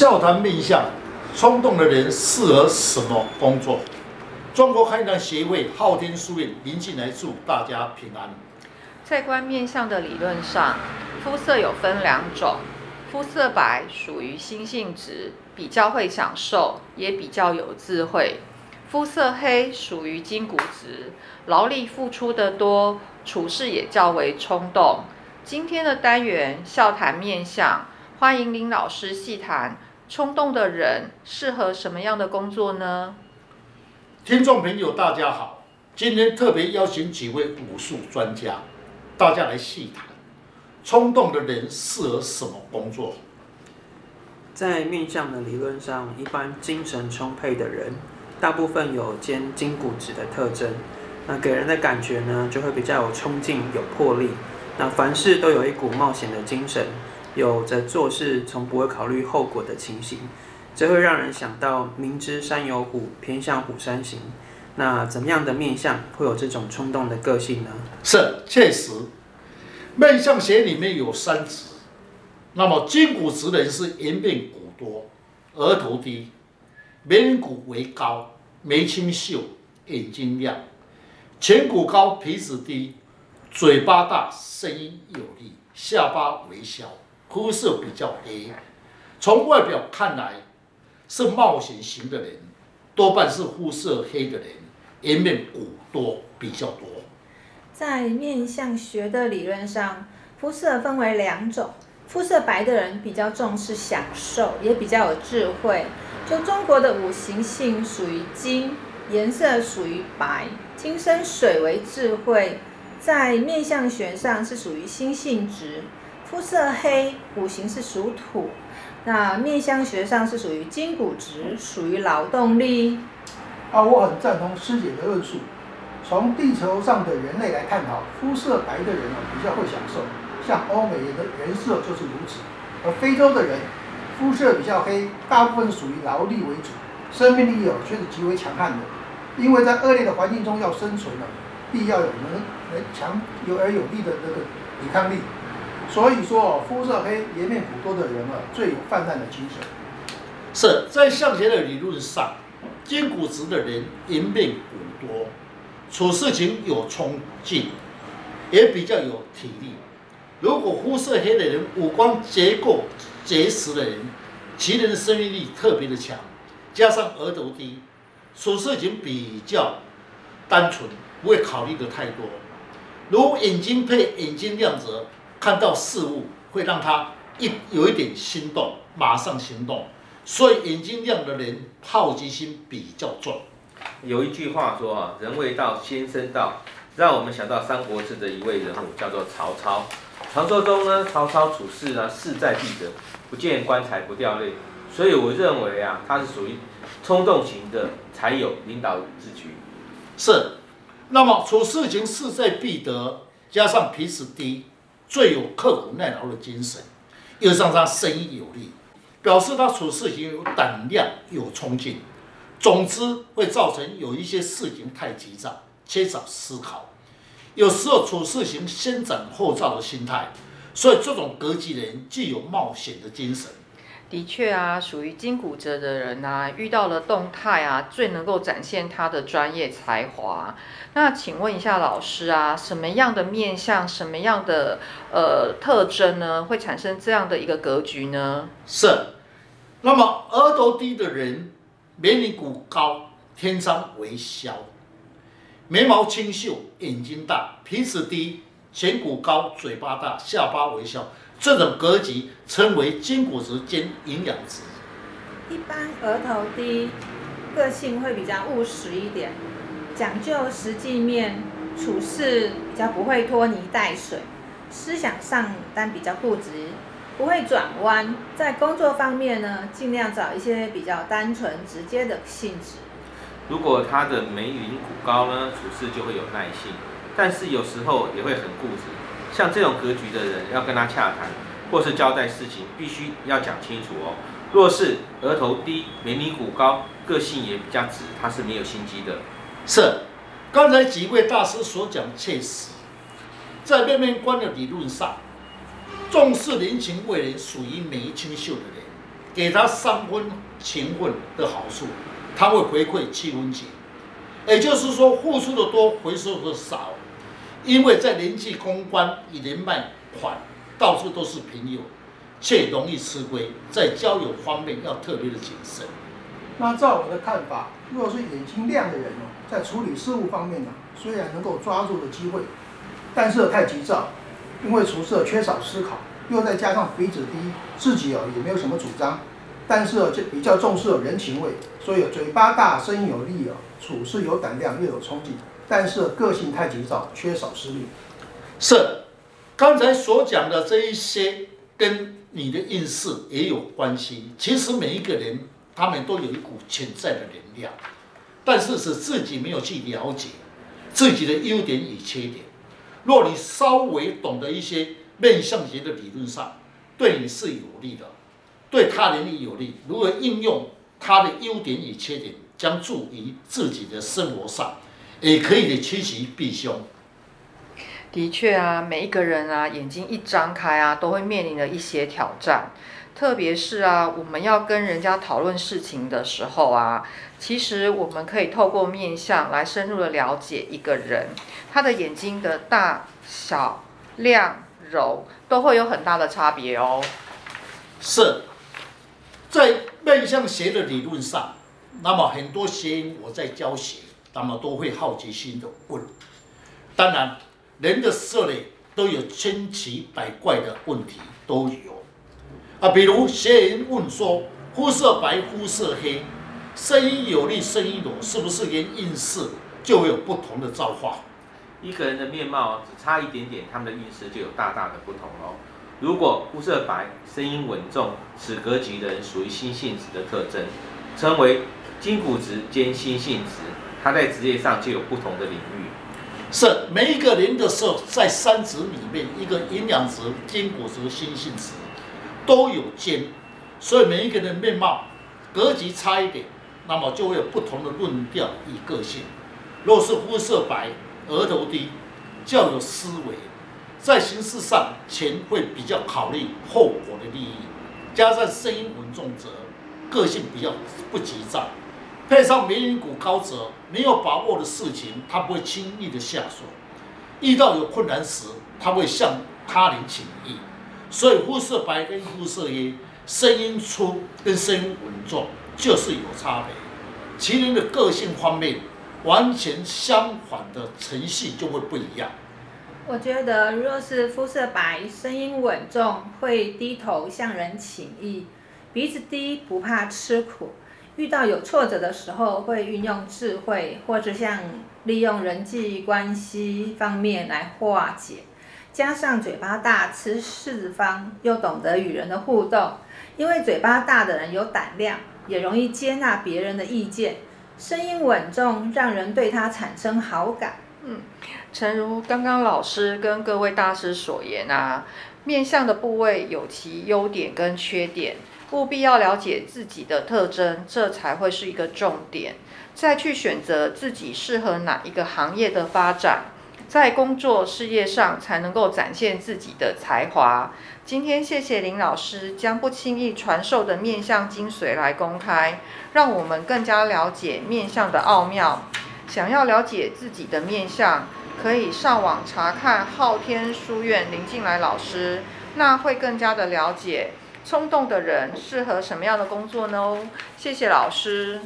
笑谈面相，冲动的人适合什么工作？中国汉唐协会昊天书院林进来祝大家平安。在观面相的理论上，肤色有分两种，肤色白属于心性直，比较会享受，也比较有智慧；肤色黑属于筋骨直，劳力付出得多，处事也较为冲动。今天的单元笑谈面相，欢迎林老师细谈冲动的人适合什么样的工作呢？听众朋友，大家好，今天特别邀请几位武术专家，大家来细谈冲动的人适合什么工作。在面相的理论上，一般精神充沛的人，大部分有肩筋骨直的特征，那给人的感觉呢，就会比较有冲劲、有魄力。那凡事都有一股冒险的精神，有着做事从不会考虑后果的情形，这会让人想到明知山有虎，偏向虎山行。那怎么样的面相会有这种冲动的个性呢？是，确实，面相学里面有三直，那么筋骨直的人是颜面骨多，额头低，眉骨为高，眉清秀，眼睛亮，颧骨高，鼻子低。嘴巴大，声音有力，下巴微小，肤色比较黑。从外表看来，是冒险型的人，多半是肤色黑的人，颜面骨多比较多。在面相学的理论上，肤色分为两种，肤色白的人比较重视享受，也比较有智慧。就中国的五行性属于金，颜色属于白，金生水为智慧。在面相学上是属于心性值，肤色黑，五行是属土。那面相学上是属于筋骨直，属于劳动力。啊，我很赞同师姐的论述。从地球上的人类来探讨，肤色白的人呢比较会享受，像欧美人的人设就是如此。而非洲的人肤色比较黑，大部分属于劳力为主，生命力有却是极为强悍的，因为在恶劣的环境中要生存呢，必要有能能。强有而有力的那个抵抗力，所以说肤色黑、颜面骨多的人啊，最有泛滥的精神。是在相学的理论上，筋骨直的人颜面骨多，处事情有冲劲，也比较有体力。如果肤色黑的人，五官结构结实的人，其人的生命力特别的强，加上额头低，处事情比较单纯，不会考虑的太多。如眼睛配眼睛亮着，看到事物会让他一有一点心动，马上行动。所以眼睛亮的人好奇心比较重。有一句话说啊，人未到先生到，让我们想到三国志的一位人物叫做曹操。传说中呢，曹操处事呢势在必得，不见棺材不掉泪。所以我认为啊，他是属于冲动型的，才有领导之举。是。那么处事情势在必得，加上鼻子低，最有刻苦耐劳的精神，又让他生意有利，表示他处事情有胆量、有冲劲。总之会造成有一些事情太急躁，缺少思考，有时候处事情先斩后奏的心态。所以这种格局的人具有冒险的精神。的确啊，属于筋骨折的人啊，遇到了动态啊，最能够展现他的专业才华。那请问一下老师啊，什么样的面相，什么样的呃特征呢，会产生这样的一个格局呢？是，那么额头低的人，眉骨高，天生为削，眉毛清秀，眼睛大，鼻子低，颧骨高，嘴巴大，下巴微笑。这种格局称为筋骨质兼营养值。一般额头低，个性会比较务实一点，讲究实际面，处事比较不会拖泥带水，思想上但比较固执，不会转弯。在工作方面呢，尽量找一些比较单纯直接的性质。如果他的眉棱骨高呢，处事就会有耐性，但是有时候也会很固执。像这种格局的人，要跟他洽谈，或是交代事情，必须要讲清楚哦。若是额头低、眉骨高，个性也比较直，他是没有心机的。是，刚才几位大师所讲确实，在面面观的理论上，重视人情味人，属于眉清秀的人，给他三分情分的好处，他会回馈七分情。也就是说，付出的多，回收的少。因为在人际公关与人脉款，到处都是朋友，却容易吃亏。在交友方面要特别的谨慎。那照我的看法，如果是眼睛亮的人哦，在处理事务方面呢，虽然能够抓住的机会，但是太急躁，因为处事缺少思考，又再加上鼻子低，自己哦也没有什么主张，但是就比较重视人情味，所以嘴巴大，声有力哦。处事有胆量，又有冲劲，但是个性太急躁，缺少思虑。是，刚才所讲的这一些跟你的运势也有关系。其实每一个人他们都有一股潜在的能量，但是是自己没有去了解自己的优点与缺点。若你稍微懂得一些面相学的理论上，对你是有利的，对他人也有利。如何应用他的优点与缺点？将助于自己的生活上，也可以的趋吉避凶。的确啊，每一个人啊，眼睛一张开啊，都会面临的一些挑战。特别是啊，我们要跟人家讨论事情的时候啊，其实我们可以透过面相来深入的了解一个人，他的眼睛的大小、亮、柔，都会有很大的差别哦。是，在面相学的理论上。那么很多学员我在教学，那么都会好奇心的问。当然，人的色类都有千奇百怪的问题都有啊，比如学员问说，肤色白、肤色黑，声音有力、声音柔，是不是连运势就有不同的造化？一个人的面貌只差一点点，他们的运势就有大大的不同哦。如果肤色白、声音稳重、此格局的人属于心性子的特征，称为。金骨质兼心性质，他在职业上就有不同的领域。是每一个人的时候，在三质里面，一个营养质、金骨质、心性质都有兼，所以每一个人的面貌格局差一点，那么就会有不同的论调与个性。若是肤色白、额头低、较有思维，在行事上前会比较考虑后果的利益，加上声音稳重者，个性比较不急躁。配上眉棱骨高者，没有把握的事情，他不会轻易的下手；遇到有困难时，他会向他人请益。所以肤色白跟肤色黑，声音粗跟声音稳重就是有差别。麒麟的个性方面，完全相反的程序就会不一样。我觉得，若是肤色白，声音稳重，会低头向人请益，鼻子低，不怕吃苦。遇到有挫折的时候，会运用智慧，或者像利用人际关系方面来化解。加上嘴巴大，吃四方，又懂得与人的互动。因为嘴巴大的人有胆量，也容易接纳别人的意见。声音稳重，让人对他产生好感。嗯，诚如刚刚老师跟各位大师所言啊，面相的部位有其优点跟缺点。务必要了解自己的特征，这才会是一个重点。再去选择自己适合哪一个行业的发展，在工作事业上才能够展现自己的才华。今天谢谢林老师将不轻易传授的面相精髓来公开，让我们更加了解面相的奥妙。想要了解自己的面相，可以上网查看昊天书院林进来老师，那会更加的了解。冲动的人适合什么样的工作呢？谢谢老师。